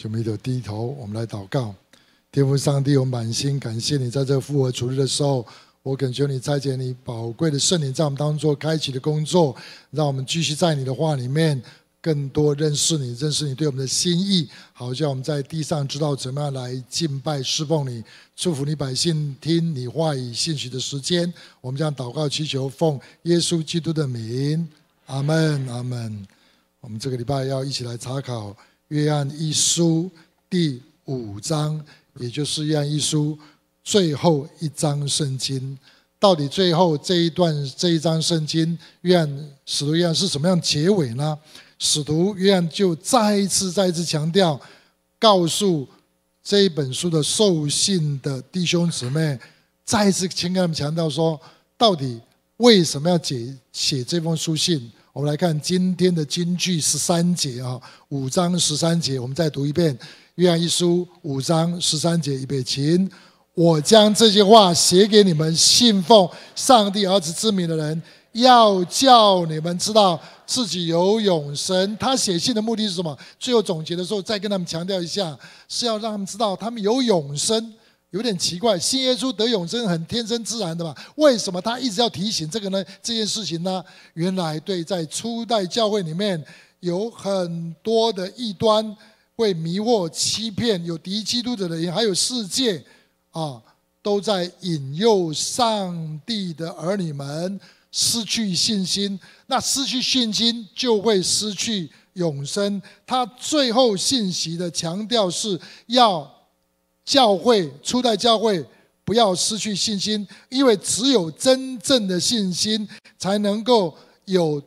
就没有低头，我们来祷告。天父上帝，我满心感谢你，在这复活主日的时候，我恳求你差遣你宝贵的圣灵在我们当中做开启的工作，让我们继续在你的话里面更多认识你，认识你对我们的心意，好叫我们在地上知道怎么样来敬拜侍奉你，祝福你百姓听你话语信息的时间。我们将祷告祈求，奉耶稣基督的名，阿门，阿门。我们这个礼拜要一起来查考。约翰一书第五章，也就是约翰一书最后一章圣经，到底最后这一段这一章圣经，约翰使徒约翰是什么样结尾呢？使徒约翰就再一次再一次强调，告诉这一本书的受信的弟兄姊妹，再一次请跟他们强调说，到底为什么要写写这封书信？我们来看今天的金句十三节啊，五章十三节，我们再读一遍《约翰一书》五章十三节，预备，请我将这些话写给你们信奉上帝儿子之名的人，要叫你们知道自己有永生。他写信的目的是什么？最后总结的时候再跟他们强调一下，是要让他们知道他们有永生。有点奇怪，信耶稣得永生很天生自然的嘛？为什么他一直要提醒这个呢？这件事情呢？原来对，在初代教会里面有很多的异端会迷惑、欺骗，有敌基督者的人，还有世界啊，都在引诱上帝的儿女们失去信心。那失去信心就会失去永生。他最后信息的强调是要。教会初代教会不要失去信心，因为只有真正的信心，才能够有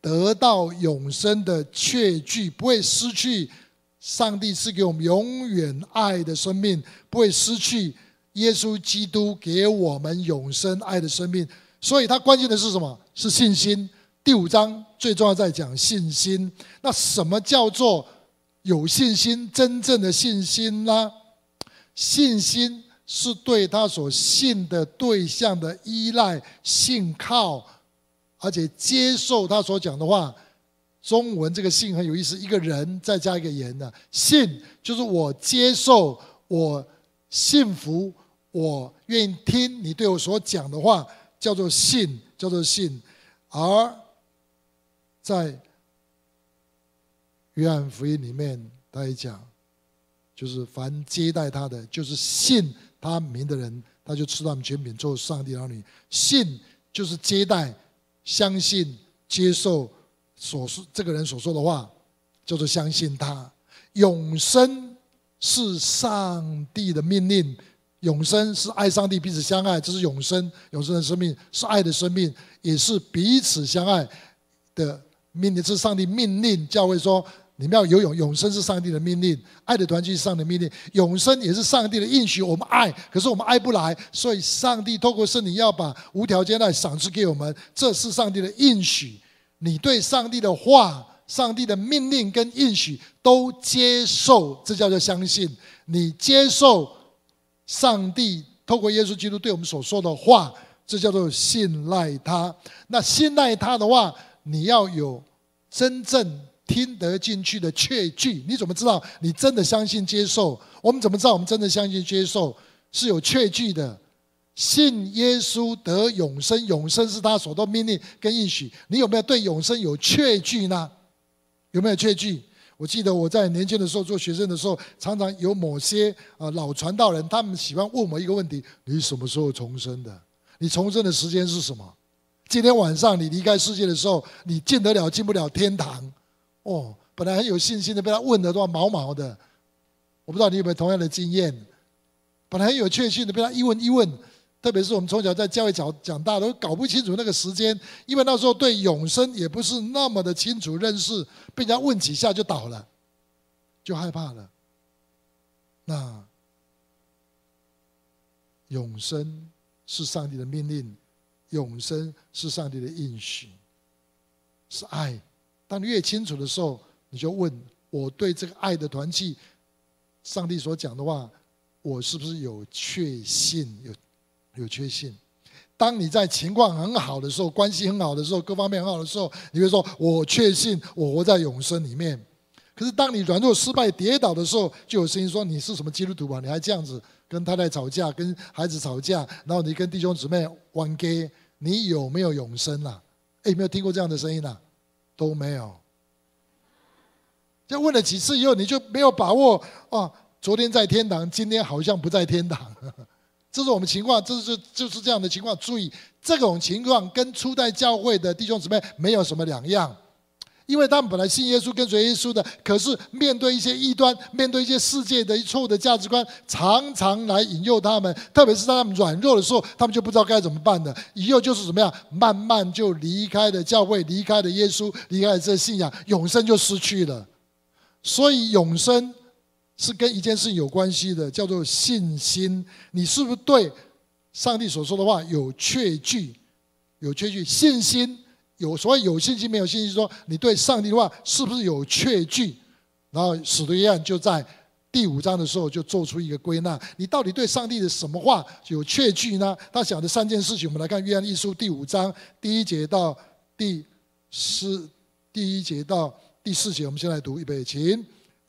得到永生的确据，不会失去上帝赐给我们永远爱的生命，不会失去耶稣基督给我们永生爱的生命。所以，它关键的是什么？是信心。第五章最重要在讲信心。那什么叫做有信心？真正的信心呢？信心是对他所信的对象的依赖、信靠，而且接受他所讲的话。中文这个“信”很有意思，一个人再加一个“言”的“信”，就是我接受、我信服、我愿意听你对我所讲的话，叫做信，叫做信。而在约翰福音里面，他也讲。就是凡接待他的，就是信他名的人，他就吃他们权柄做上帝儿女。信就是接待、相信、接受所说这个人所说的话，叫做相信他。永生是上帝的命令，永生是爱上帝、彼此相爱，这是永生。永生的生命是爱的生命，也是彼此相爱的命令。是上帝命令教会说。你们要有永永生是上帝的命令，爱的团契是上帝的命令，永生也是上帝的应许。我们爱，可是我们爱不来，所以上帝透过圣灵要把无条件的爱赏赐给我们，这是上帝的应许。你对上帝的话、上帝的命令跟应许都接受，这叫做相信。你接受上帝透过耶稣基督对我们所说的话，这叫做信赖他。那信赖他的话，你要有真正。听得进去的确据，你怎么知道你真的相信接受？我们怎么知道我们真的相信接受是有确据的？信耶稣得永生，永生是他所的命令跟应许。你有没有对永生有确据呢？有没有确据？我记得我在年轻的时候做学生的时候，常常有某些啊老传道人，他们喜欢问我一个问题：你什么时候重生的？你重生的时间是什么？今天晚上你离开世界的时候，你进得了进不了天堂？哦，本来很有信心的，被他问的都要毛毛的。我不知道你有没有同样的经验？本来很有确信的，被他一问一问，特别是我们从小在教会长长大，都搞不清楚那个时间，因为那时候对永生也不是那么的清楚认识，被人家问几下就倒了，就害怕了。那永生是上帝的命令，永生是上帝的应许，是爱。当你越清楚的时候，你就问我对这个爱的团契，上帝所讲的话，我是不是有确信？有有确信？当你在情况很好的时候，关系很好的时候，各方面很好的时候，你会说：“我确信，我活在永生里面。”可是当你软弱、失败、跌倒的时候，就有声音说：“你是什么基督徒啊？你还这样子跟太太吵架，跟孩子吵架，然后你跟弟兄姊妹玩 gay，你有没有永生呐、啊？”哎，有没有听过这样的声音呐？都没有。就问了几次以后，你就没有把握啊？昨天在天堂，今天好像不在天堂。这是我们情况，这是就是这样的情况。注意，这种情况跟初代教会的弟兄姊妹没有什么两样，因为他们本来信耶稣、跟随耶稣的，可是面对一些异端，面对一些世界的错误的价值观，常常来引诱他们。特别是在他们软弱的时候，他们就不知道该怎么办的。以后就是怎么样，慢慢就离开了教会，离开了耶稣，离开了这信仰，永生就失去了。所以永生。是跟一件事情有关系的，叫做信心。你是不是对上帝所说的话有确据？有确据，信心有所谓有信心没有信心，说你对上帝的话是不是有确据？然后使徒约翰就在第五章的时候就做出一个归纳：你到底对上帝的什么话有确据呢？他讲的三件事情，我们来看约翰一书第五章第一节到第四第一节到第四节，我们先来读预备，请。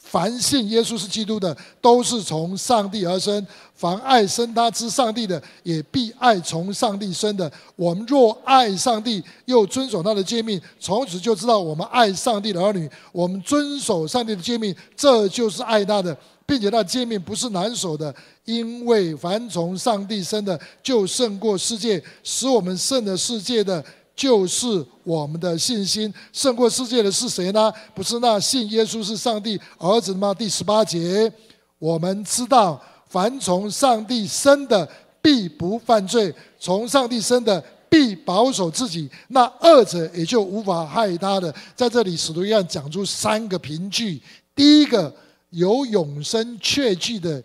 凡信耶稣是基督的，都是从上帝而生；凡爱生他之上帝的，也必爱从上帝生的。我们若爱上帝，又遵守他的诫命，从此就知道我们爱上帝的儿女。我们遵守上帝的诫命，这就是爱他的，并且那诫命不是难守的，因为凡从上帝生的，就胜过世界；使我们胜了世界的。就是我们的信心胜过世界的是谁呢？不是那信耶稣是上帝儿子吗？第十八节，我们知道，凡从上帝生的，必不犯罪；从上帝生的，必保守自己。那恶者也就无法害他的。在这里，使徒约翰讲出三个凭据：第一个，有永生确据的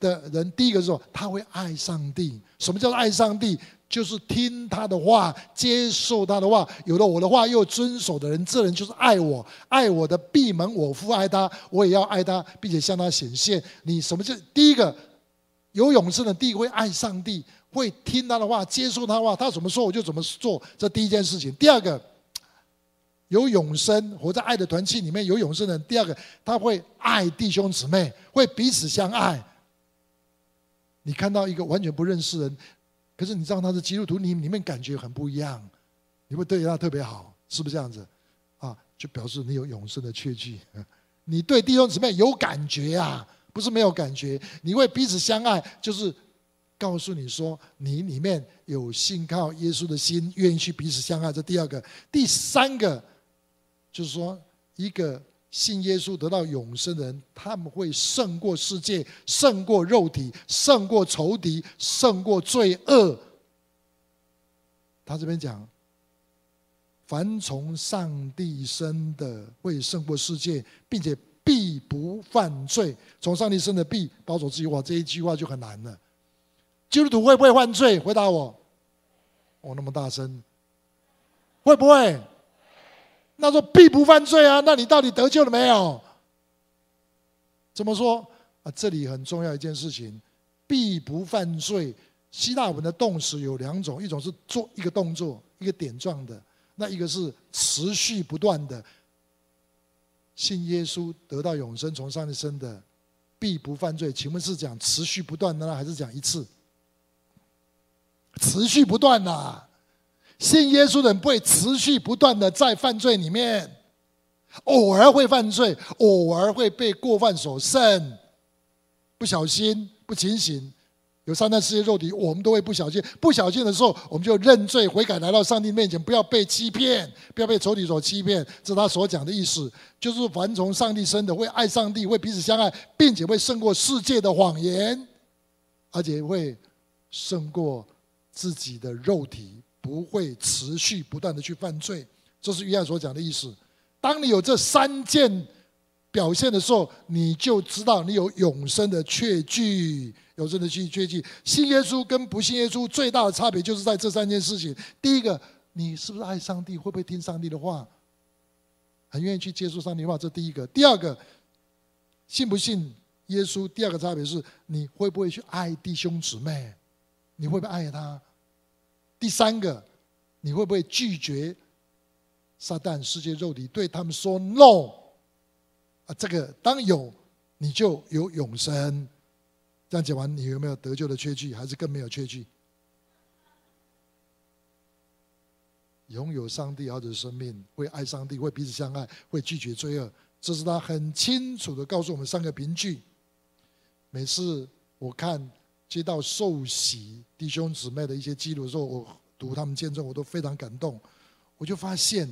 的人；第一个说，他会爱上帝。什么叫做爱上帝？就是听他的话，接受他的话，有了我的话又遵守的人，这人就是爱我。爱我的闭门我父爱他，我也要爱他，并且向他显现。你什么叫第一个有永生的？第一会爱上帝，会听他的话，接受他的话，他怎么说我就怎么做。这第一件事情。第二个有永生，活在爱的团契里面有永生的人。第二个他会爱弟兄姊妹，会彼此相爱。你看到一个完全不认识人。可是你知道他是基督徒，你里面感觉很不一样，你会对他特别好，是不是这样子？啊，就表示你有永生的确据，你对弟兄姊妹有感觉啊，不是没有感觉，你会彼此相爱，就是告诉你说你里面有信靠耶稣的心，愿意去彼此相爱。这第二个，第三个就是说一个。信耶稣得到永生的人，他们会胜过世界，胜过肉体，胜过仇敌，胜过罪恶。他这边讲，凡从上帝生的会胜过世界，并且必不犯罪。从上帝生的必保守自己。哇，这一句话就很难了。基督徒会不会犯罪？回答我。哦，那么大声，会不会？那说必不犯罪啊？那你到底得救了没有？怎么说啊？这里很重要一件事情，必不犯罪。希腊文的动词有两种，一种是做一个动作，一个点状的；那一个是持续不断的。信耶稣得到永生，从上帝生的，必不犯罪。请问是讲持续不断的呢，还是讲一次？持续不断呐。信耶稣的人不会持续不断的在犯罪里面，偶尔会犯罪，偶尔会被过犯所胜，不小心不警醒，有三段世界肉体，我们都会不小心。不小心的时候，我们就认罪悔改，来到上帝面前，不要被欺骗，不要被仇敌所欺骗。这是他所讲的意思，就是凡从上帝生的，会爱上帝，会彼此相爱，并且会胜过世界的谎言，而且会胜过自己的肉体。不会持续不断的去犯罪，这是约翰所讲的意思。当你有这三件表现的时候，你就知道你有永生的确据。永生的确确据，信耶稣跟不信耶稣最大的差别就是在这三件事情。第一个，你是不是爱上帝？会不会听上帝的话？很愿意去接受上帝的话，这第一个。第二个，信不信耶稣？第二个差别是你会不会去爱弟兄姊妹？你会不会爱他？第三个，你会不会拒绝撒旦、世界、肉体，对他们说 “no”？啊，这个当有你就有永生。这样讲完，你有没有得救的确据？还是更没有确据？拥有上帝儿子的生命，会爱上帝，会彼此相爱，会拒绝罪恶，这是他很清楚的告诉我们三个凭据。每次我看接到受洗弟兄姊妹的一些记录的时候，我读他们见证，我都非常感动。我就发现，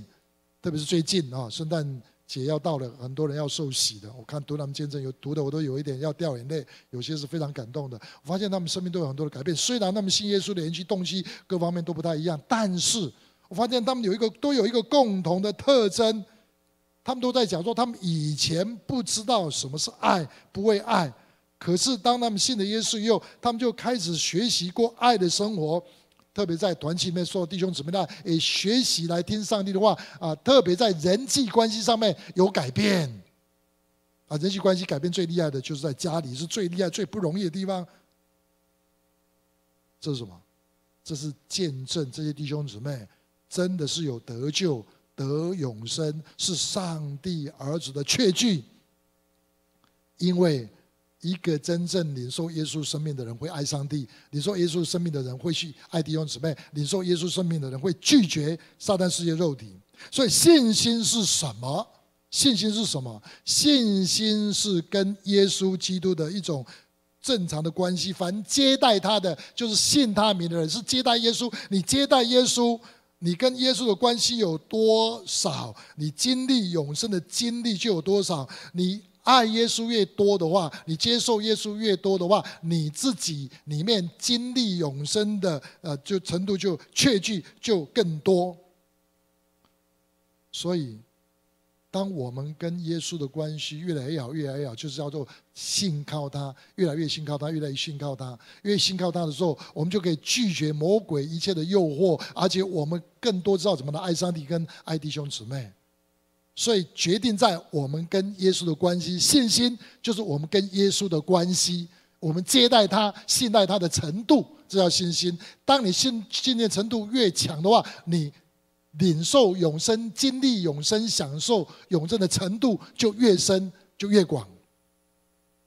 特别是最近啊，圣诞节要到了，很多人要受洗的。我看读他们见证，有读的我都有一点要掉眼泪，有些是非常感动的。我发现他们生命都有很多的改变，虽然他们信耶稣的年纪、动机各方面都不太一样，但是。我发现他们有一个都有一个共同的特征，他们都在讲说，他们以前不知道什么是爱，不会爱，可是当他们信了耶稣以后，他们就开始学习过爱的生活。特别在团体里面，所有弟兄姊妹呢，也学习来听上帝的话啊。特别在人际关系上面有改变啊，人际关系改变最厉害的就是在家里，是最厉害、最不容易的地方。这是什么？这是见证这些弟兄姊妹。真的是有得救、得永生，是上帝儿子的确据。因为一个真正领受耶稣生命的人会爱上帝，领受耶稣生命的人会去爱弟兄姊妹，领受耶稣生命的人会拒绝撒旦世界肉体。所以信心是什么？信心是什么？信心是跟耶稣基督的一种正常的关系。凡接待他的，就是信他名的人，是接待耶稣。你接待耶稣。你跟耶稣的关系有多少？你经历永生的经历就有多少？你爱耶稣越多的话，你接受耶稣越多的话，你自己里面经历永生的呃，就程度就确据就更多。所以。当我们跟耶稣的关系越来越好，越来越好，就是叫做信靠他，越来越信靠他，越来越信靠他。越信靠他的时候，我们就可以拒绝魔鬼一切的诱惑，而且我们更多知道怎么来爱上帝跟爱弟兄姊妹。所以，决定在我们跟耶稣的关系，信心就是我们跟耶稣的关系，我们接待他、信赖他的程度，这叫信心。当你信信念程度越强的话，你。领受永生、经历永生、享受永生的程度就越深，就越广。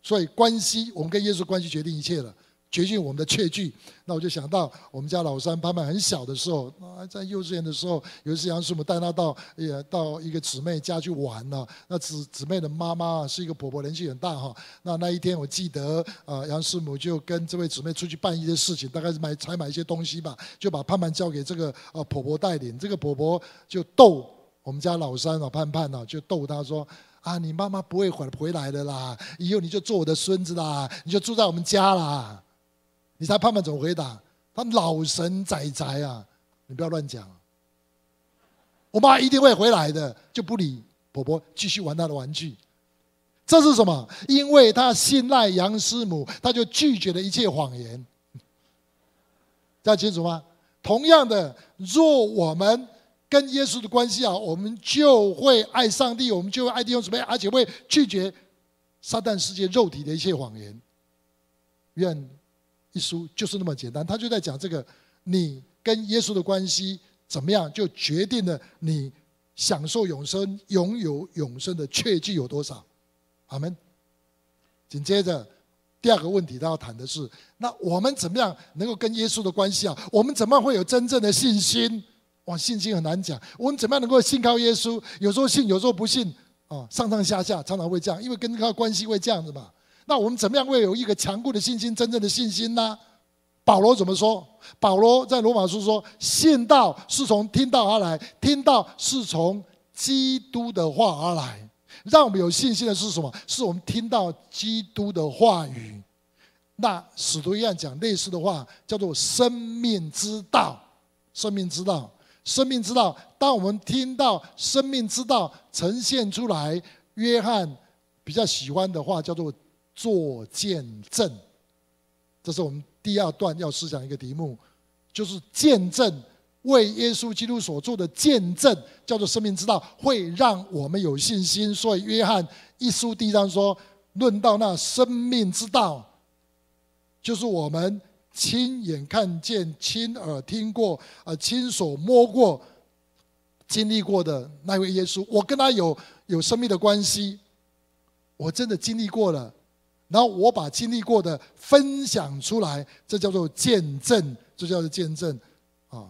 所以关系，我们跟耶稣关系决定一切了。决定我们的确据，那我就想到我们家老三潘潘很小的时候，在幼稚园的时候，有一次杨师母带他到也到一个姊妹家去玩了。那姊姊妹的妈妈是一个婆婆，年纪很大哈。那那一天我记得，啊，杨师母就跟这位姊妹出去办一些事情，大概是买采买一些东西吧，就把潘潘交给这个啊婆婆带领。这个婆婆就逗我们家老三啊潘潘啊，就逗他说：“啊，你妈妈不会回回来的啦，以后你就做我的孙子啦，你就住在我们家啦。”你猜胖胖怎么回答？他老神在在啊！你不要乱讲。我妈一定会回来的，就不理婆婆，继续玩她的玩具。这是什么？因为他信赖杨师母，他就拒绝了一切谎言。大家清楚吗？同样的，若我们跟耶稣的关系啊，我们就会爱上帝，我们就会爱弟兄姊妹，而且会拒绝撒旦世界肉体的一切谎言。愿。一书就是那么简单，他就在讲这个，你跟耶稣的关系怎么样，就决定了你享受永生、拥有永生的确据有多少。阿门。紧接着第二个问题，他要谈的是，那我们怎么样能够跟耶稣的关系啊？我们怎么会有真正的信心？哇，信心很难讲。我们怎么样能够信靠耶稣？有时候信，有时候不信啊，上上下下常常会这样，因为跟他关系会这样子嘛。那我们怎么样会有一个强固的信心，真正的信心呢？保罗怎么说？保罗在罗马书说：“信道是从听到而来，听到是从基督的话而来。”让我们有信心的是什么？是我们听到基督的话语。那使徒约翰讲类似的话，叫做“生命之道”。生命之道，生命之道。当我们听到生命之道呈现出来，约翰比较喜欢的话叫做。做见证，这是我们第二段要思想一个题目，就是见证为耶稣基督所做的见证，叫做生命之道，会让我们有信心。所以约翰一书第一章说，论到那生命之道，就是我们亲眼看见、亲耳听过、呃亲手摸过、经历过的那位耶稣，我跟他有有生命的关系。我真的经历过了，然后我把经历过的分享出来，这叫做见证，这叫做见证啊。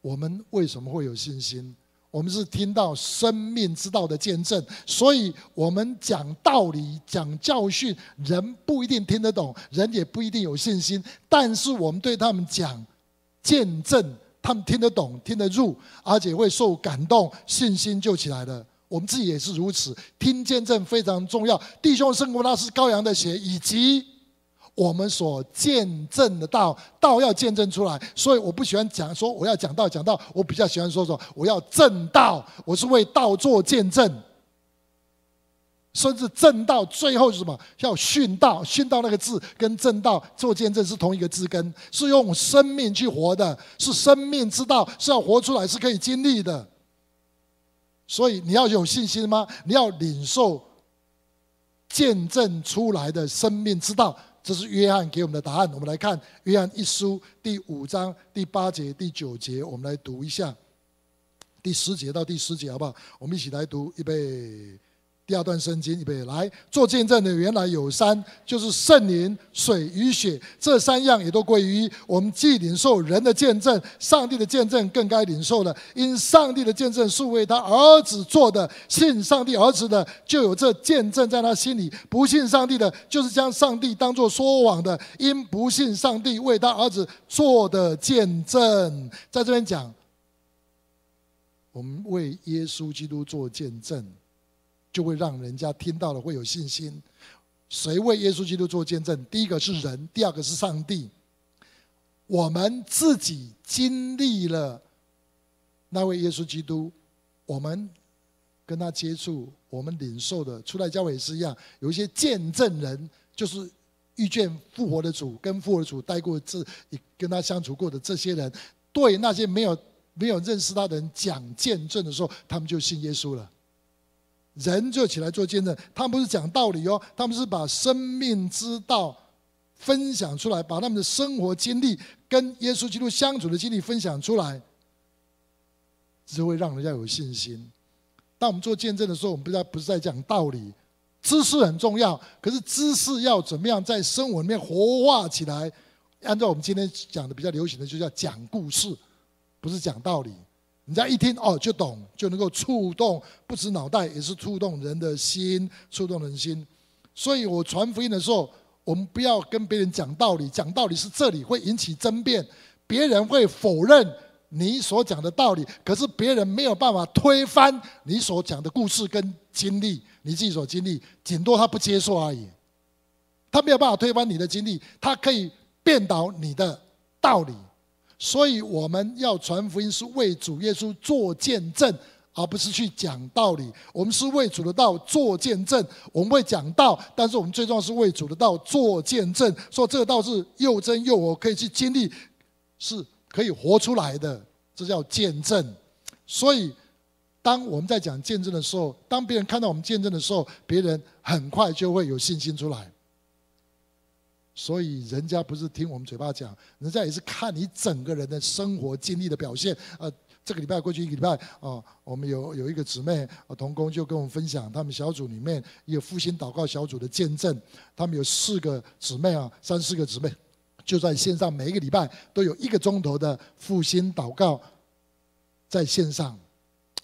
我们为什么会有信心？我们是听到生命之道的见证，所以我们讲道理、讲教训，人不一定听得懂，人也不一定有信心。但是我们对他们讲见证，他们听得懂、听得入，而且会受感动，信心就起来了。我们自己也是如此，听见证非常重要。弟兄生活那是羔羊的血，以及。我们所见证的道，道要见证出来，所以我不喜欢讲说我要讲道讲道，我比较喜欢说说我要证道，我是为道做见证，甚至证道最后是什么？要殉道，殉道那个字跟证道做见证是同一个字根，是用生命去活的，是生命之道，是要活出来，是可以经历的。所以你要有信心吗？你要领受见证出来的生命之道。这是约翰给我们的答案。我们来看约翰一书第五章第八节、第九节，我们来读一下第十节到第十节，好不好？我们一起来读，预备。第二段圣经，预备来做见证的，原来有三，就是圣灵、水与血，这三样也都归于我们。既领受人的见证，上帝的见证更该领受了。因上帝的见证是为他儿子做的，信上帝儿子的，就有这见证在他心里；不信上帝的，就是将上帝当作说谎的，因不信上帝为他儿子做的见证。在这边讲，我们为耶稣基督做见证。就会让人家听到了会有信心。谁为耶稣基督做见证？第一个是人，第二个是上帝。我们自己经历了那位耶稣基督，我们跟他接触，我们领受的，出来教会也是一样。有一些见证人，就是遇见复活的主，跟复活的主待过这，跟他相处过的这些人，对那些没有没有认识他的人讲见证的时候，他们就信耶稣了。人就起来做见证，他们不是讲道理哦，他们是把生命之道分享出来，把他们的生活经历跟耶稣基督相处的经历分享出来，只会让人家有信心。当我们做见证的时候，我们不是不是在讲道理，知识很重要，可是知识要怎么样在生活里面活化起来？按照我们今天讲的比较流行的，就叫讲故事，不是讲道理。人家一听哦，就懂，就能够触动，不止脑袋，也是触动人的心，触动人心。所以我传福音的时候，我们不要跟别人讲道理，讲道理是这里会引起争辩，别人会否认你所讲的道理，可是别人没有办法推翻你所讲的故事跟经历，你自己所经历，顶多他不接受而已，他没有办法推翻你的经历，他可以辩倒你的道理。所以我们要传福音，是为主耶稣做见证，而不是去讲道理。我们是为主的道做见证，我们会讲道，但是我们最重要是为主的道做见证，说这个道是又真又活，可以去经历，是可以活出来的，这叫见证。所以，当我们在讲见证的时候，当别人看到我们见证的时候，别人很快就会有信心出来。所以人家不是听我们嘴巴讲，人家也是看你整个人的生活经历的表现。呃，这个礼拜过去一个礼拜，啊，我们有有一个姊妹同工就跟我们分享，他们小组里面有复兴祷告小组的见证。他们有四个姊妹啊，三四个姊妹，就在线上，每一个礼拜都有一个钟头的复兴祷告在线上。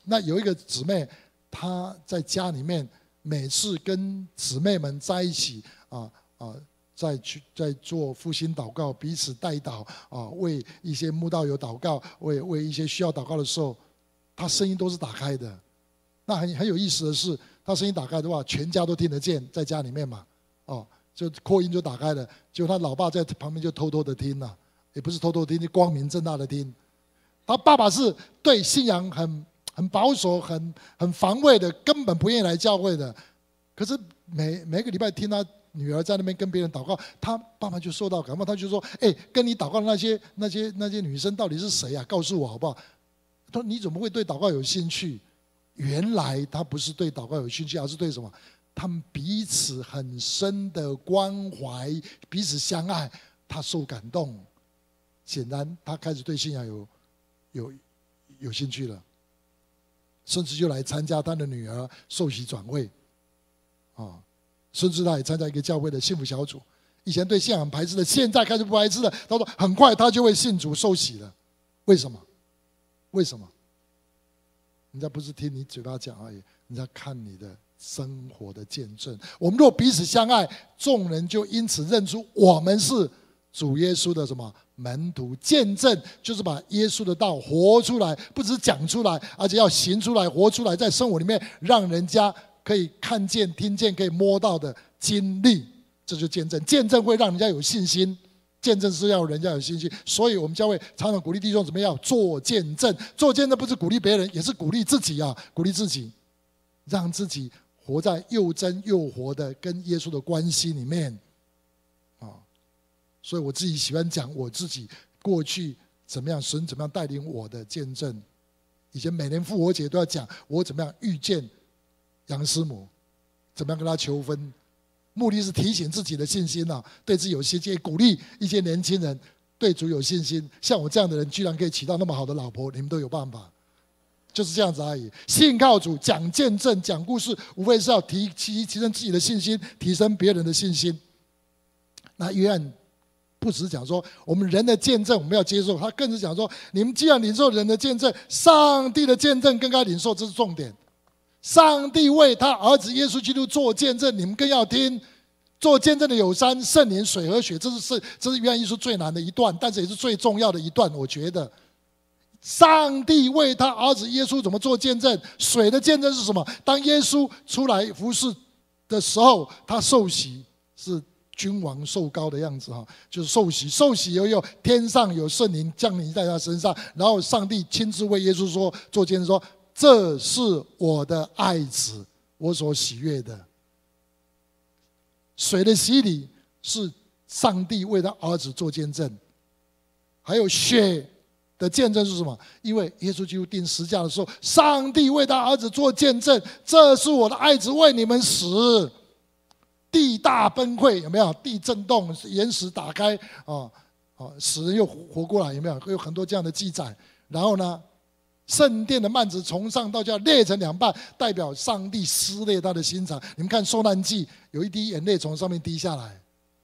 那有一个姊妹，她在家里面每次跟姊妹们在一起，啊啊。在去在做复兴祷告，彼此代祷啊，为一些慕道友祷告，为为一些需要祷告的时候，他声音都是打开的。那很很有意思的是，他声音打开的话，全家都听得见，在家里面嘛，哦，就扩音就打开了，就他老爸在旁边就偷偷的听了，也不是偷偷听，就光明正大的听。他爸爸是对信仰很很保守、很很防卫的，根本不愿意来教会的。可是每每个礼拜听他。女儿在那边跟别人祷告，他爸爸就受到感冒，他就说：“哎，跟你祷告的那些、那些、那些女生到底是谁啊？告诉我好不好？”他说：“你怎么会对祷告有兴趣？”原来他不是对祷告有兴趣，而是对什么？他们彼此很深的关怀，彼此相爱，他受感动。显然，他开始对信仰有有有兴趣了，甚至就来参加他的女儿受洗转会，啊。孙志大也参加一个教会的幸福小组，以前对信仰排斥的，现在开始不排斥了。他说很快他就会信主受洗了，为什么？为什么？人家不是听你嘴巴讲而已，人家看你的生活的见证。我们若彼此相爱，众人就因此认出我们是主耶稣的什么门徒？见证就是把耶稣的道活出来，不只是讲出来，而且要行出来、活出来，在生活里面让人家可以看见、听见、可以摸到的经历，这就见证。见证会让人家有信心，见证是要人家有信心。所以我们教会常常鼓励弟兄怎么样做见证。做见证不是鼓励别人，也是鼓励自己啊，鼓励自己，让自己活在又真又活的跟耶稣的关系里面啊。所以我自己喜欢讲我自己过去怎么样，神怎么样带领我的见证。以前每年复活节都要讲我怎么样遇见杨师母，怎么样跟他求婚，目的是提醒自己的信心呐，对自己有信心，鼓励一些年轻人对主有信心。像我这样的人，居然可以娶到那么好的老婆，你们都有办法，就是这样子而已。信靠主，讲见证，讲故事，无非是要提提提升自己的信心，提升别人的信心。那约翰。不只讲说我们人的见证我们要接受，他更是讲说，你们既然领受人的见证，上帝的见证更该领受，这是重点。上帝为他儿子耶稣基督做见证，你们更要听。做见证的有山、圣灵、水和血，这是是这是约翰一书最难的一段，但是也是最重要的一段。我觉得，上帝为他儿子耶稣怎么做见证？水的见证是什么？当耶稣出来服侍的时候，他受洗是。君王受膏的样子哈，就是受洗，受洗以后天上有圣灵降临在他身上，然后上帝亲自为耶稣说做见证说：“这是我的爱子，我所喜悦的。”水的洗礼是上帝为他儿子做见证，还有血的见证是什么？因为耶稣基督钉十架的时候，上帝为他儿子做见证：“这是我的爱子，为你们死。”地大崩溃，有没有？地震动，岩石打开，啊，啊，死人又活过来，有没有？有很多这样的记载。然后呢，圣殿的幔子从上到下裂成两半，代表上帝撕裂他的心肠。你们看受难记，有一滴眼泪从上面滴下来，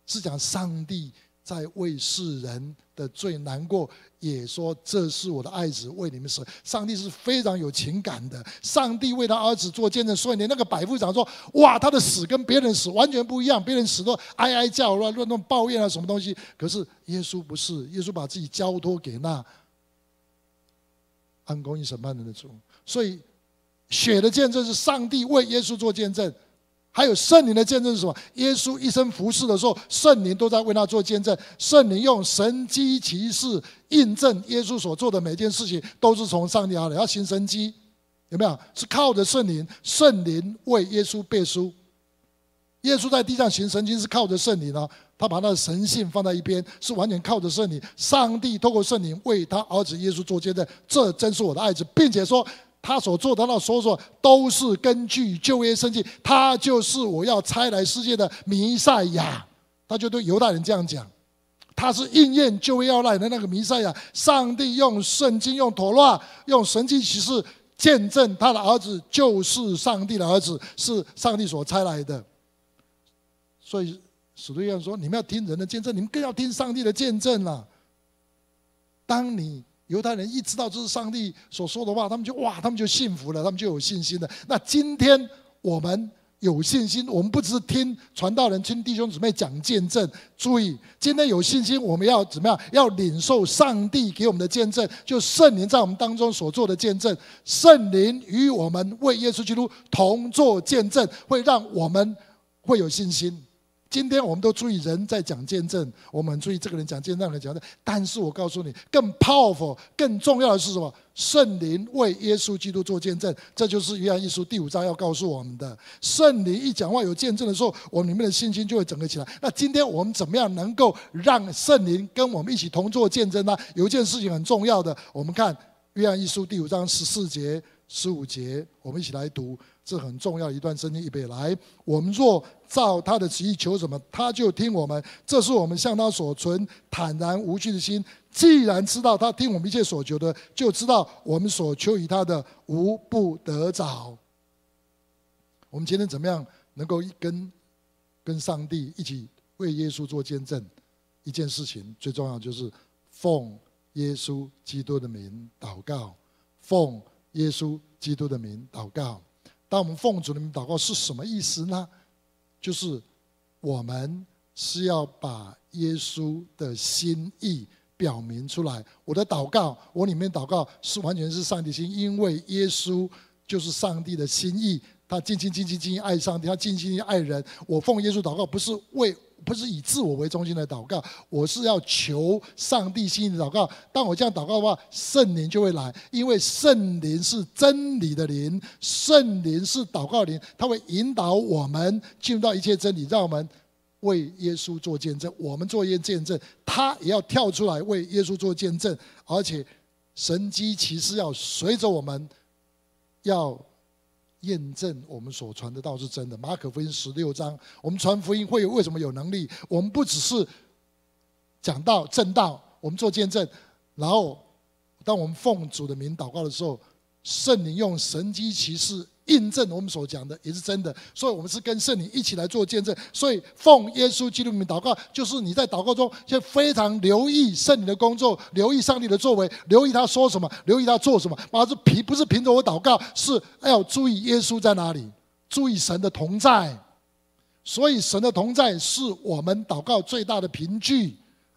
是讲上帝。在为世人的罪难过，也说这是我的爱子，为你们死。上帝是非常有情感的。上帝为他儿子做见证，所以连那个百夫长说：“哇，他的死跟别人死完全不一样，别人死都哀哀叫，乱乱乱抱怨啊，什么东西？可是耶稣不是，耶稣把自己交托给那按公义审判人的主。所以血的见证是上帝为耶稣做见证。”还有圣灵的见证是什么？耶稣一生服侍的时候，圣灵都在为他做见证。圣灵用神迹奇事印证耶稣所做的每件事情，都是从上帝而来。要行神迹，有没有？是靠着圣灵，圣灵为耶稣背书。耶稣在地上行神迹是靠着圣灵啊，他把他的神性放在一边，是完全靠着圣灵。上帝透过圣灵为他儿子耶稣做见证，这真是我的爱子，并且说。他所做的那说说都是根据旧约圣经，他就是我要差来世界的弥赛亚。他就对犹太人这样讲，他是应验旧约要来的那个弥赛亚。上帝用圣经、用陀拉、用神迹启示见证他的儿子就是上帝的儿子，是上帝所差来的。所以使徒约翰说：“你们要听人的见证，你们更要听上帝的见证了。”当你。犹太人一知道这是上帝所说的话，他们就哇，他们就信服了，他们就有信心了。那今天我们有信心，我们不只是听传道人、听弟兄姊妹讲见证。注意，今天有信心，我们要怎么样？要领受上帝给我们的见证，就圣灵在我们当中所做的见证。圣灵与我们为耶稣基督同作见证，会让我们会有信心。今天我们都注意人在讲见证，我们注意这个人讲见证，那个讲见证。但是我告诉你，更 powerful、更重要的是什么？圣灵为耶稣基督做见证，这就是约翰一书第五章要告诉我们的。圣灵一讲话有见证的时候，我们里面的信心就会整合起来。那今天我们怎么样能够让圣灵跟我们一起同做见证呢？有一件事情很重要的，我们看约翰一书第五章十四节、十五节，我们一起来读。这很重要一段圣经，预备来。我们若照他的旨意求什么，他就听我们。这是我们向他所存坦然无惧的心。既然知道他听我们一切所求的，就知道我们所求于他的无不得着。我们今天怎么样能够跟跟上帝一起为耶稣做见证，一件事情最重要就是奉耶稣基督的名祷告，奉耶稣基督的名祷告。当我们奉主的名祷告是什么意思呢？就是我们是要把耶稣的心意表明出来。我的祷告，我里面祷告是完全是上帝心，因为耶稣就是上帝的心意。他尽心尽心尽心爱上帝，他尽心尽心爱人。我奉耶稣祷告，不是为，不是以自我为中心的祷告，我是要求上帝心意的祷告。当我这样祷告的话，圣灵就会来，因为圣灵是真理的灵，圣灵是祷告灵，他会引导我们进入到一切真理，让我们为耶稣做见证。我们做一些见证，他也要跳出来为耶稣做见证，而且神迹奇事要随着我们，要。验证我们所传的道是真的。马可福音十六章，我们传福音会为什么有能力？我们不只是讲道、正道，我们做见证。然后，当我们奉主的名祷告的时候，圣灵用神机骑士。印证我们所讲的也是真的，所以我们是跟圣灵一起来做见证。所以奉耶稣基督名祷告，就是你在祷告中就非常留意圣灵的工作，留意上帝的作为，留意他说什么，留意他做什么。而是凭不是凭着我祷告，是要注意耶稣在哪里，注意神的同在。所以神的同在是我们祷告最大的凭据，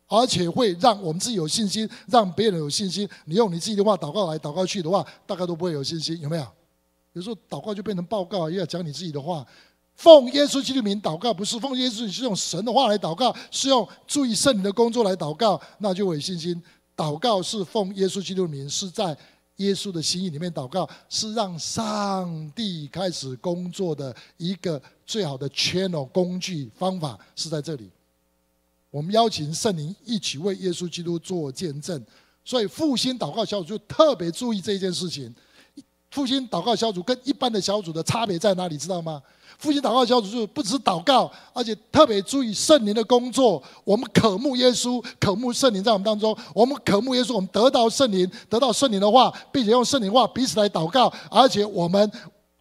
而且会让我们自己有信心，让别人有信心。你用你自己的话祷告来祷告去的话，大概都不会有信心，有没有？有时候祷告就变成报告，又要讲你自己的话。奉耶稣基督名祷告，不是奉耶稣，是用神的话来祷告，是用注意圣灵的工作来祷告，那就有信心。祷告是奉耶稣基督名，是在耶稣的心意里面祷告，是让上帝开始工作的一个最好的 channel 工具方法是在这里。我们邀请圣灵一起为耶稣基督做见证，所以复兴祷告小组就特别注意这件事情。复兴祷告小组跟一般的小组的差别在哪里？知道吗？复兴祷告小组就是不只是祷告，而且特别注意圣灵的工作。我们渴慕耶稣，渴慕圣灵在我们当中。我们渴慕耶稣，我们得到圣灵，得到圣灵的话，并且用圣灵话彼此来祷告，而且我们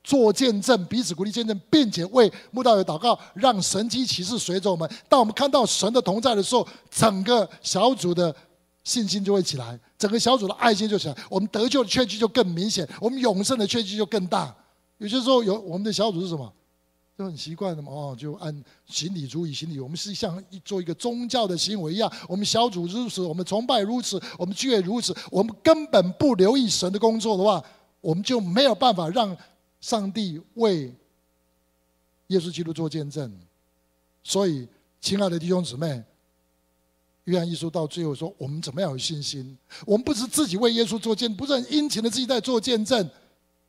做见证，彼此鼓励见证，并且为慕道友祷告，让神迹奇事随着我们。当我们看到神的同在的时候，整个小组的。信心就会起来，整个小组的爱心就起来，我们得救的确据就更明显，我们永生的确据就更大。有些时候有我们的小组是什么？就很习惯的嘛，哦，就按行礼如仪，行礼。我们是像做一个宗教的行为一样，我们小组如此，我们崇拜如此，我们聚会如此，我们根本不留意神的工作的话，我们就没有办法让上帝为耶稣基督做见证。所以，亲爱的弟兄姊妹。约翰一书到最后说：“我们怎么样有信心？我们不是自己为耶稣做见证，不是很殷勤的自己在做见证，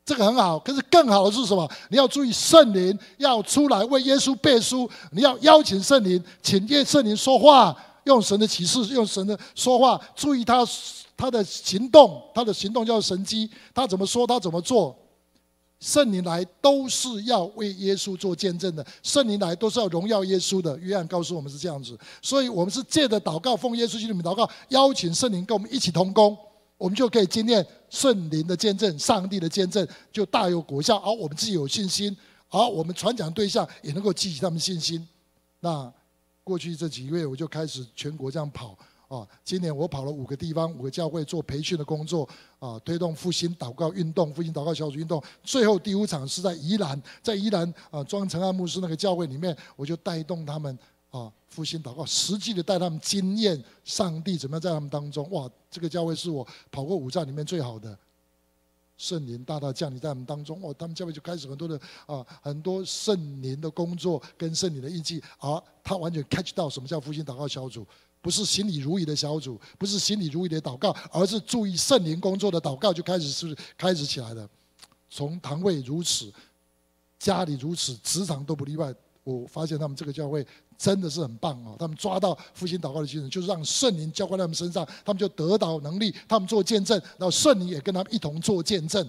这个很好。可是更好的是什么？你要注意圣灵要出来为耶稣背书，你要邀请圣灵，请耶圣灵说话，用神的启示，用神的说话，注意他他的行动，他的行动叫神迹，他怎么说，他怎么做。”圣灵来都是要为耶稣做见证的，圣灵来都是要荣耀耶稣的。约翰告诉我们是这样子，所以我们是借着祷告，奉耶稣基督的祷告，邀请圣灵跟我们一起同工，我们就可以经验圣灵的见证、上帝的见证，就大有果效。而我们自己有信心，而我们传讲对象也能够激起他们信心。那过去这几个月，我就开始全国这样跑。啊，今年我跑了五个地方，五个教会做培训的工作，啊，推动复兴祷告运动、复兴祷告小组运动。最后第五场是在宜兰，在宜兰啊，庄成安牧师那个教会里面，我就带动他们啊复兴祷告，实际的带他们经验上帝怎么样在他们当中。哇，这个教会是我跑过五站里面最好的，圣灵大大降临在他们当中。哇，他们教会就开始很多的啊，很多圣灵的工作跟圣灵的印记，而他完全 catch 到什么叫复兴祷告小组。不是行礼如仪的小组，不是行礼如仪的祷告，而是注意圣灵工作的祷告，就开始是开始起来了。从堂会如此，家里如此，职场都不例外。我发现他们这个教会真的是很棒啊！他们抓到复兴祷告的精神，就是让圣灵浇灌在他们身上，他们就得到能力，他们做见证，然后圣灵也跟他们一同做见证。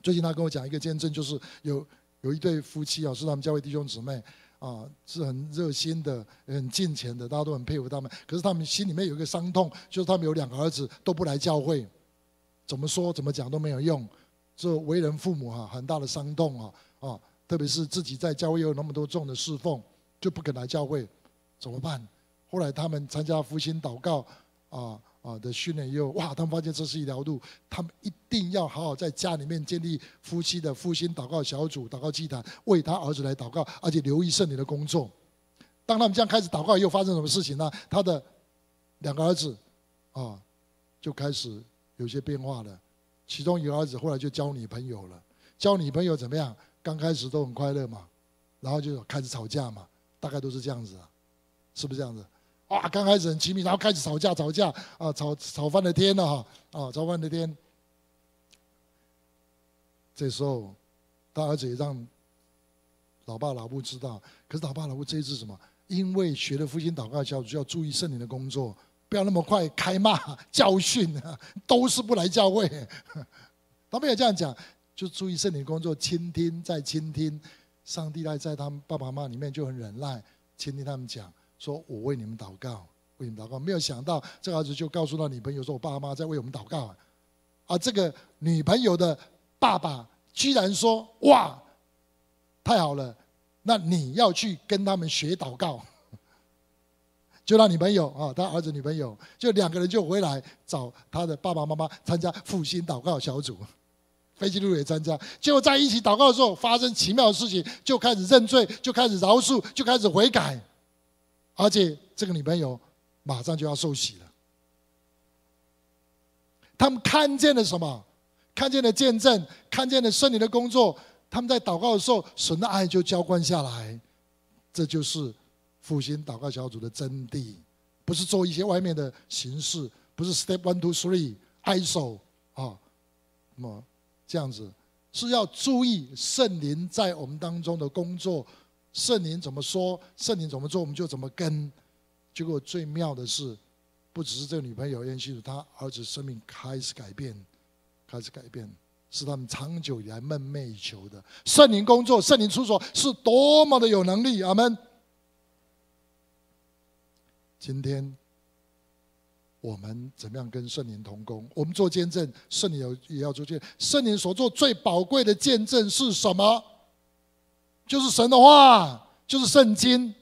最近他跟我讲一个见证，就是有有一对夫妻啊，是他们教会弟兄姊妹。啊，是很热心的，很敬虔的，大家都很佩服他们。可是他们心里面有一个伤痛，就是他们有两个儿子都不来教会，怎么说怎么讲都没有用。这为人父母哈，很大的伤痛啊啊！特别是自己在教会有那么多重的侍奉，就不肯来教会，怎么办？后来他们参加复兴祷告啊啊的训练以后，哇，他们发现这是一条路，他们一定要好好在家里面建立夫妻的复兴祷告小组、祷告祭坛，为他儿子来祷告，而且留意圣灵的工作。当他们这样开始祷告，又发生什么事情呢？他的两个儿子啊，就开始有些变化了。其中一个儿子后来就交女朋友了，交女朋友怎么样？刚开始都很快乐嘛，然后就开始吵架嘛，大概都是这样子啊，是不是这样子？哇，刚开始很亲密，然后开始吵架，吵架啊，吵吵翻了天了哈，啊，吵翻了天。这时候，他儿子也让老爸老母知道，可是老爸老母这一次什么？因为学了复兴祷告小组，就要注意圣灵的工作，不要那么快开骂教训，都是不来教会。他们也这样讲，就注意圣灵工作，倾听再倾听。上帝来在他们爸爸妈妈里面就很忍耐，倾听他们讲，说我为你们祷告，为你们祷告。没有想到这个儿子就告诉他女朋友说，我爸妈在为我们祷告。啊，这个女朋友的爸爸居然说，哇，太好了。那你要去跟他们学祷告，就让女朋友啊，他儿子女朋友，就两个人就回来找他的爸爸妈妈参加复兴祷告小组，飞机路也参加，结果在一起祷告的时候发生奇妙的事情，就开始认罪，就开始饶恕，就开始悔改，而且这个女朋友马上就要受洗了。他们看见了什么？看见了见证，看见了圣灵的工作。他们在祷告的时候，神的爱就浇灌下来，这就是复兴祷告小组的真谛，不是做一些外面的形式，不是 step one two three 挨手啊，那么这样子是要注意圣灵在我们当中的工作，圣灵怎么说，圣灵怎么做，我们就怎么跟。结果最妙的是，不只是这个女朋友认清楚，他儿子生命开始改变，开始改变。是他们长久以来梦寐以求的圣灵工作，圣灵出手是多么的有能力，阿门。今天我们怎么样跟圣灵同工？我们做见证，圣灵也要做见证。圣灵所做最宝贵的见证是什么？就是神的话，就是圣经。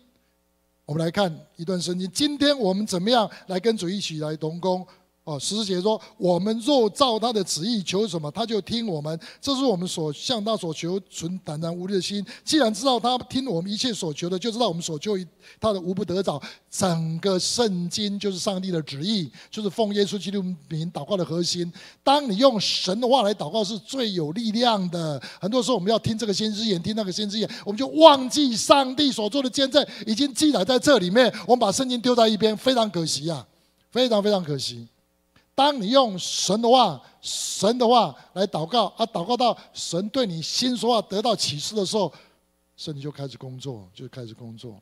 我们来看一段圣经。今天我们怎么样来跟主一起来同工？哦，十四节说：“我们若照他的旨意求什么，他就听我们。这是我们所向他所求，存胆然无虑的心。既然知道他听我们一切所求的，就知道我们所求他的无不得着。整个圣经就是上帝的旨意，就是奉耶稣基督名祷告的核心。当你用神的话来祷告，是最有力量的。很多时候我们要听这个先知言，听那个先知言，我们就忘记上帝所做的见证已经记载在这里面。我们把圣经丢在一边，非常可惜啊，非常非常可惜。”当你用神的话、神的话来祷告，啊，祷告到神对你心说话得到启示的时候，神就开始工作，就开始工作。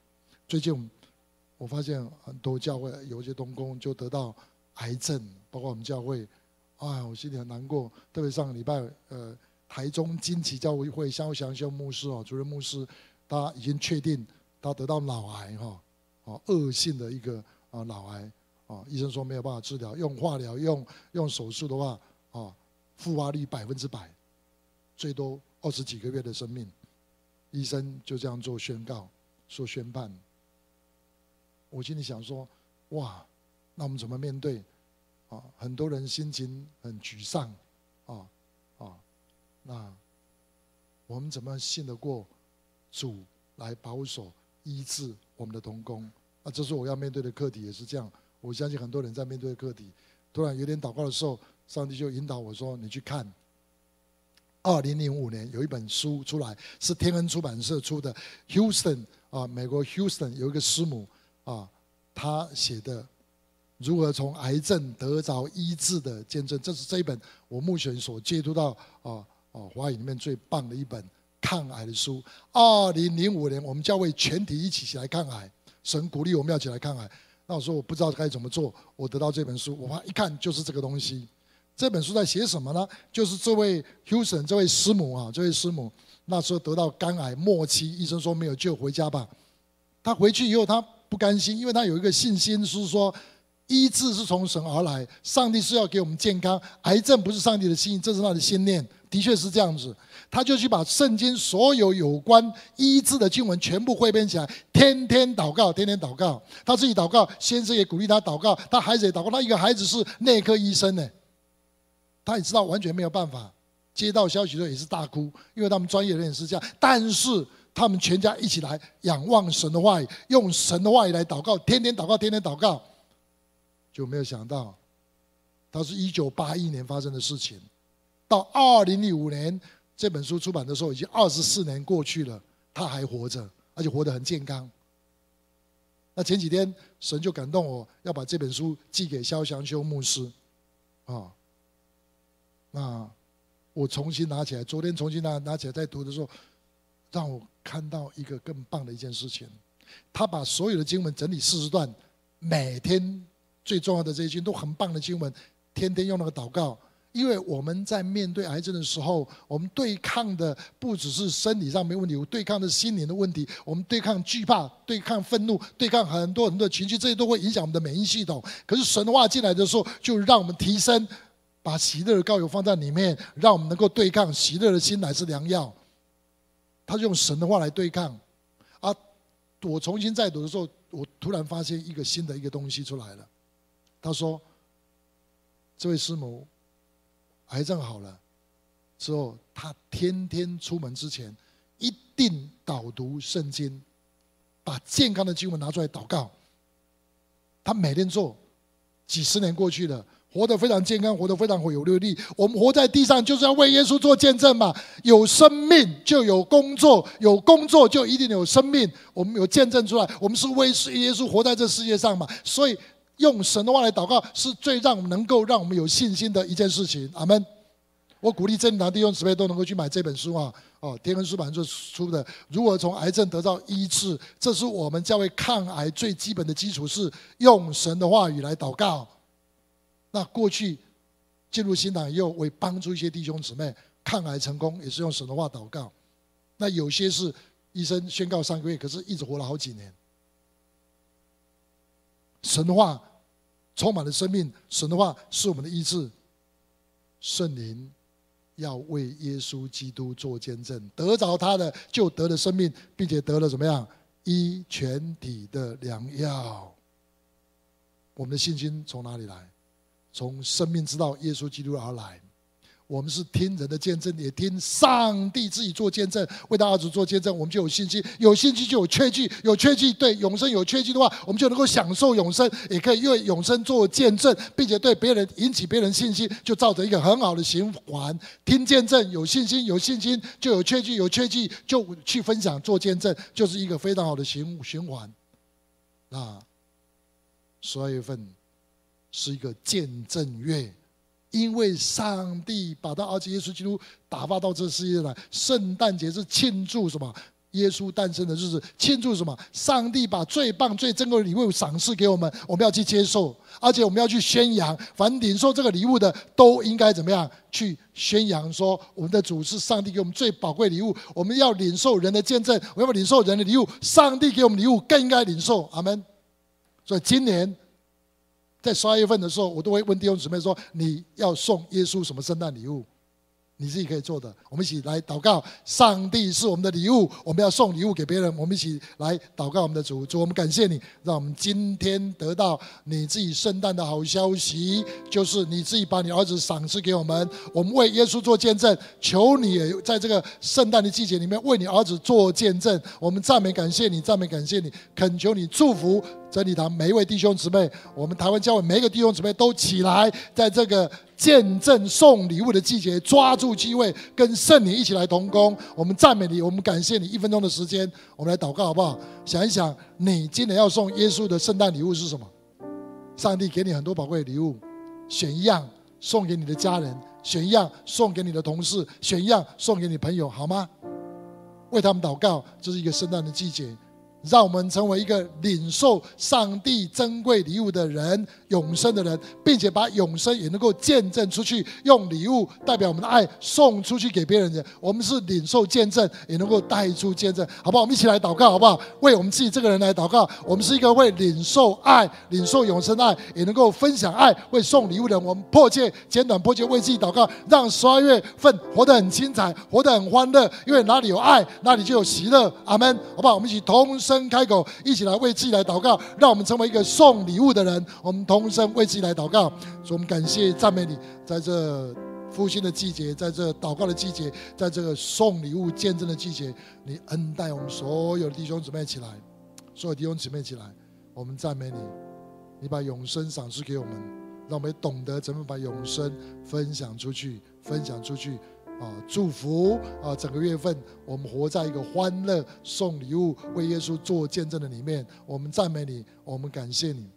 最近我发现很多教会有一些同工就得到癌症，包括我们教会，啊，我心里很难过。特别上个礼拜，呃，台中金旗教会会萧祥修牧师哦，主任牧师，他已经确定他得到脑癌哈，哦，恶性的一个啊脑癌。啊，医生说没有办法治疗，用化疗、用用手术的话，啊，复发率百分之百，最多二十几个月的生命。医生就这样做宣告，说宣判。我心里想说，哇，那我们怎么面对？啊，很多人心情很沮丧，啊啊，那我们怎么信得过主来保守医治我们的童工？啊，这是我要面对的课题，也是这样。我相信很多人在面对课题，突然有点祷告的时候，上帝就引导我说：“你去看，二零零五年有一本书出来，是天恩出版社出的，Houston 啊，美国 Houston 有一个师母啊，他写的如何从癌症得着医治的见证，这是这一本我目前所接触到啊啊华语里面最棒的一本抗癌的书。二零零五年，我们教会全体一起起来抗癌，神鼓励我们要起来抗癌。”那我说我不知道该怎么做，我得到这本书，我一看就是这个东西。这本书在写什么呢？就是这位 Houston 这位师母啊，这位师母那时候得到肝癌末期，医生说没有救，回家吧。他回去以后，他不甘心，因为他有一个信心，是说医治是从神而来，上帝是要给我们健康，癌症不是上帝的心意，这是他的信念，的确是这样子。他就去把圣经所有有关医治的经文全部汇编起来，天天祷告，天天祷告。他自己祷告，先生也鼓励他祷告，他孩子也祷告。他一个孩子是内科医生呢，他也知道完全没有办法。接到消息的时候也是大哭，因为他们专业人也是这样。但是他们全家一起来仰望神的话语，用神的话语来祷告，天天祷告，天天祷告，就没有想到，他是一九八一年发生的事情，到二零零五年这本书出版的时候，已经二十四年过去了，他还活着，而且活得很健康。那前几天神就感动我要把这本书寄给萧祥修牧师，啊，那。我重新拿起来，昨天重新拿拿起来再读的时候，让我看到一个更棒的一件事情。他把所有的经文整理四十段，每天最重要的这些经都很棒的经文，天天用那个祷告。因为我们在面对癌症的时候，我们对抗的不只是生理上没问题，我对抗的心灵的问题。我们对抗惧怕，对抗愤怒，对抗很多很多的情绪，这些都会影响我们的免疫系统。可是神的话进来的时候，就让我们提升。把喜乐的膏油放在里面，让我们能够对抗喜乐的心乃是良药。他就用神的话来对抗。啊，我重新再读的时候，我突然发现一个新的一个东西出来了。他说：“这位师母癌症好了之后，他天天出门之前一定导读圣经，把健康的经文拿出来祷告。他每天做，几十年过去了。”活得非常健康，活得非常有活力。我们活在地上就是要为耶稣做见证嘛。有生命就有工作，有工作就一定有生命。我们有见证出来，我们是为耶稣活在这世界上嘛。所以用神的话来祷告，是最让我们能够让我们有信心的一件事情。阿门。我鼓励正堂弟兄姊妹都能够去买这本书啊！哦，天恩出版社出的。如何从癌症得到医治，这是我们教会抗癌最基本的基础，是用神的话语来祷告。那过去进入新党以后，为帮助一些弟兄姊妹抗癌成功，也是用神的话祷告。那有些是医生宣告三个月，可是一直活了好几年。神话充满了生命，神的话是我们的医治。圣灵要为耶稣基督做见证，得着他的就得了生命，并且得了怎么样？一全体的良药。我们的信心从哪里来？从生命之道耶稣基督而来，我们是听人的见证，也听上帝自己做见证，为他儿子做见证，我们就有信心，有信心就有确据，有确据对永生有确据的话，我们就能够享受永生，也可以为永生做见证，并且对别人引起别人信心，就造成一个很好的循环。听见证有信心，有信心就有确据，有确据就去分享做见证，就是一个非常好的循循环。那十二月份。是一个见证月，因为上帝把他儿子耶稣基督打发到这世界来。圣诞节是庆祝什么？耶稣诞生的日子，庆祝什么？上帝把最棒、最珍贵的礼物赏赐给我们，我们要去接受，而且我们要去宣扬。凡领受这个礼物的，都应该怎么样？去宣扬说，我们的主是上帝给我们最宝贵礼物。我们要领受人的见证，我们要领受人的礼物。上帝给我们礼物，更应该领受。阿门。所以今年。在十二月份的时候，我都会问弟兄姊妹说：“你要送耶稣什么圣诞礼物？你自己可以做的。”我们一起来祷告：上帝是我们的礼物，我们要送礼物给别人。我们一起来祷告我们的主，主，我们感谢你，让我们今天得到你自己圣诞的好消息，就是你自己把你儿子赏赐给我们。我们为耶稣做见证，求你也在这个圣诞的季节里面为你儿子做见证。我们赞美感谢你，赞美感谢你，恳求你祝福。真理堂每一位弟兄姊妹，我们台湾教会每一个弟兄姊妹都起来，在这个见证送礼物的季节，抓住机会，跟圣灵一起来同工。我们赞美你，我们感谢你。一分钟的时间，我们来祷告好不好？想一想，你今年要送耶稣的圣诞礼物是什么？上帝给你很多宝贵的礼物，选一样送给你的家人，选一样送给你的同事，选一样送给你朋友，好吗？为他们祷告，这是一个圣诞的季节。让我们成为一个领受上帝珍贵礼物的人，永生的人，并且把永生也能够见证出去，用礼物代表我们的爱送出去给别人的。我们是领受见证，也能够带出见证，好不好？我们一起来祷告，好不好？为我们自己这个人来祷告。我们是一个为领受爱、领受永生爱，也能够分享爱、为送礼物的人。我们迫切、简短、迫切为自己祷告，让十二月份活得很精彩，活得很欢乐。因为哪里有爱，哪里就有喜乐。阿门，好不好？我们一起同声声开口，一起来为自己来祷告，让我们成为一个送礼物的人。我们同声为自己来祷告，所以我们感谢赞美你，在这复兴的季节，在这祷告的季节，在这个送礼物见证的季节，你恩待我们所有的弟兄姊妹起来，所有弟兄姊妹起来，我们赞美你，你把永生赏赐给我们，让我们懂得怎么把永生分享出去，分享出去。啊，祝福啊！整个月份，我们活在一个欢乐、送礼物、为耶稣做见证的里面。我们赞美你，我们感谢你。